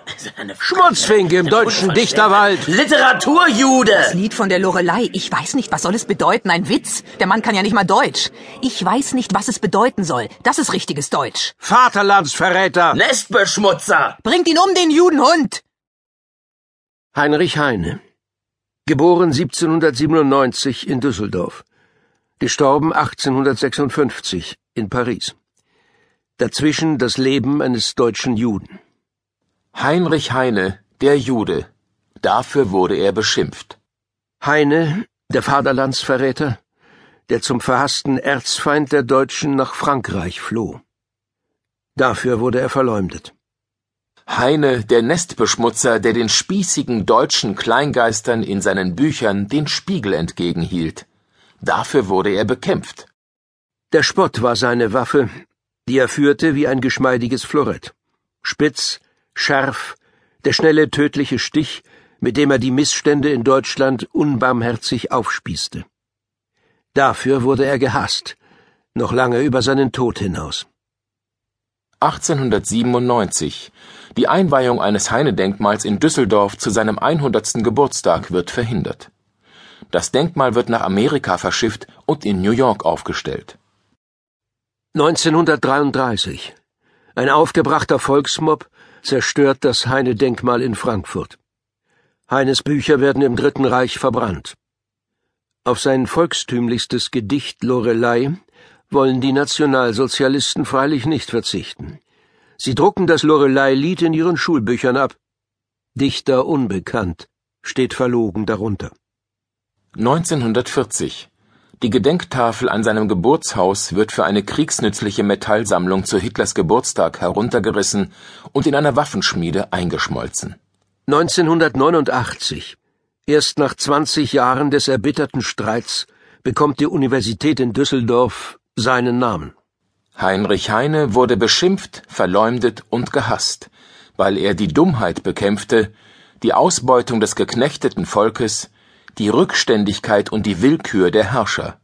Schwarzfink im deutschen Dichterwald. Literaturjude! Das Lied von der Lorelei. Ich weiß nicht, was soll es bedeuten? Ein Witz? Der Mann kann ja nicht mal Deutsch. Ich weiß nicht, was es bedeuten soll. Das ist richtiges Deutsch. Vaterlandsverräter. Nestbeschmutzer! Bringt ihn um, den Judenhund! Heinrich Heine. Geboren 1797 in Düsseldorf. Gestorben 1856 in Paris. Dazwischen das Leben eines deutschen Juden. Heinrich Heine, der Jude. Dafür wurde er beschimpft. Heine, der Vaterlandsverräter, der zum verhassten Erzfeind der Deutschen nach Frankreich floh. Dafür wurde er verleumdet. Heine, der Nestbeschmutzer, der den spießigen deutschen Kleingeistern in seinen Büchern den Spiegel entgegenhielt. Dafür wurde er bekämpft. Der Spott war seine Waffe, die er führte wie ein geschmeidiges Florett. Spitz, scharf, der schnelle tödliche Stich, mit dem er die Missstände in Deutschland unbarmherzig aufspießte. Dafür wurde er gehasst, noch lange über seinen Tod hinaus. 1897. Die Einweihung eines Heine-Denkmals in Düsseldorf zu seinem 100. Geburtstag wird verhindert. Das Denkmal wird nach Amerika verschifft und in New York aufgestellt. 1933. Ein aufgebrachter Volksmob zerstört das Heine-Denkmal in Frankfurt. Heines Bücher werden im Dritten Reich verbrannt. Auf sein volkstümlichstes Gedicht Lorelei wollen die Nationalsozialisten freilich nicht verzichten. Sie drucken das Lorelei-Lied in ihren Schulbüchern ab. Dichter unbekannt steht verlogen darunter. 1940. Die Gedenktafel an seinem Geburtshaus wird für eine kriegsnützliche Metallsammlung zu Hitlers Geburtstag heruntergerissen und in einer Waffenschmiede eingeschmolzen. 1989. Erst nach 20 Jahren des erbitterten Streits bekommt die Universität in Düsseldorf seinen Namen. Heinrich Heine wurde beschimpft, verleumdet und gehasst, weil er die Dummheit bekämpfte, die Ausbeutung des geknechteten Volkes, die Rückständigkeit und die Willkür der Herrscher.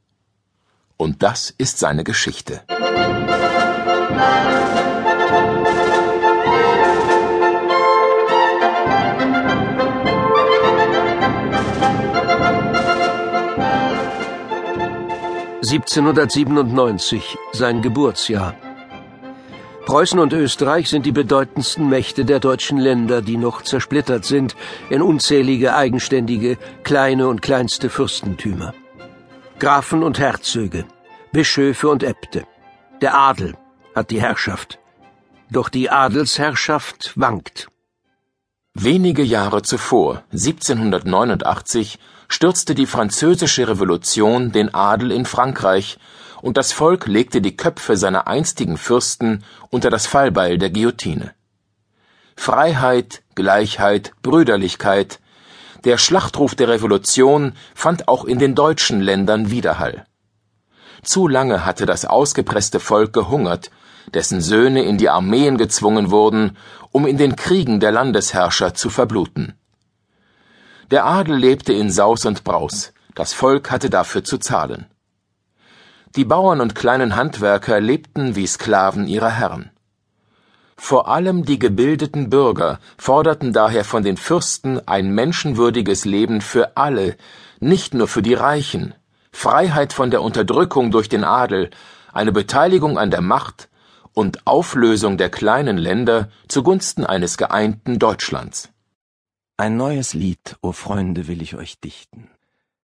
Und das ist seine Geschichte. (1797) sein Geburtsjahr. Preußen und Österreich sind die bedeutendsten Mächte der deutschen Länder, die noch zersplittert sind in unzählige eigenständige, kleine und kleinste Fürstentümer. Grafen und Herzöge, Bischöfe und Äbte. Der Adel hat die Herrschaft. Doch die Adelsherrschaft wankt. Wenige Jahre zuvor, 1789, stürzte die französische Revolution den Adel in Frankreich und das Volk legte die Köpfe seiner einstigen Fürsten unter das Fallbeil der Guillotine. Freiheit, Gleichheit, Brüderlichkeit, der Schlachtruf der Revolution fand auch in den deutschen Ländern Widerhall. Zu lange hatte das ausgepresste Volk gehungert, dessen Söhne in die Armeen gezwungen wurden, um in den Kriegen der Landesherrscher zu verbluten. Der Adel lebte in Saus und Braus, das Volk hatte dafür zu zahlen. Die Bauern und kleinen Handwerker lebten wie Sklaven ihrer Herren. Vor allem die gebildeten Bürger forderten daher von den Fürsten ein menschenwürdiges Leben für alle, nicht nur für die Reichen, Freiheit von der Unterdrückung durch den Adel, eine Beteiligung an der Macht und Auflösung der kleinen Länder zugunsten eines geeinten Deutschlands. Ein neues Lied, o Freunde, will ich euch dichten.